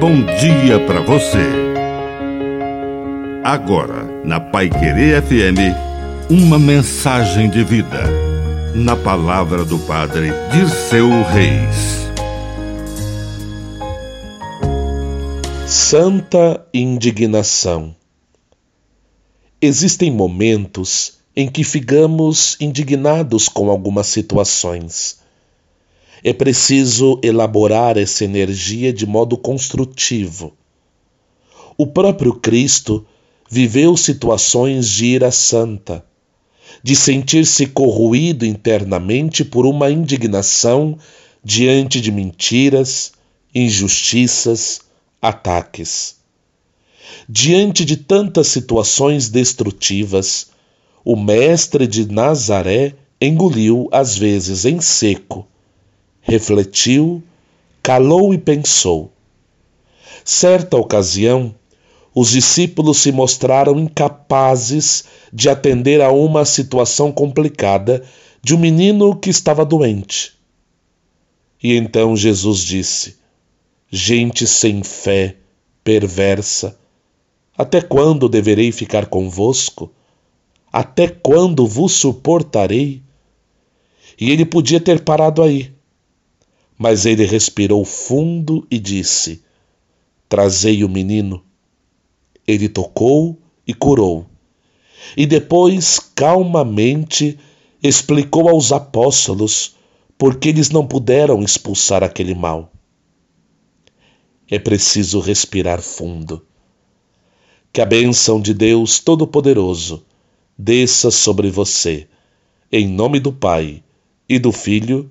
bom dia para você. Agora, na Pai Querer FM, uma mensagem de vida. Na palavra do Padre de seu Reis. Santa indignação. Existem momentos em que ficamos indignados com algumas situações é preciso elaborar essa energia de modo construtivo. O próprio Cristo viveu situações de ira santa, de sentir-se corroído internamente por uma indignação diante de mentiras, injustiças, ataques. Diante de tantas situações destrutivas, o Mestre de Nazaré engoliu às vezes em seco refletiu, calou e pensou. Certa ocasião, os discípulos se mostraram incapazes de atender a uma situação complicada de um menino que estava doente. E então Jesus disse: Gente sem fé, perversa, até quando deverei ficar convosco? Até quando vos suportarei? E ele podia ter parado aí mas ele respirou fundo e disse: Trazei o menino. Ele tocou e curou. E depois, calmamente, explicou aos apóstolos por que eles não puderam expulsar aquele mal. É preciso respirar fundo. Que a bênção de Deus Todo-Poderoso desça sobre você, em nome do Pai e do Filho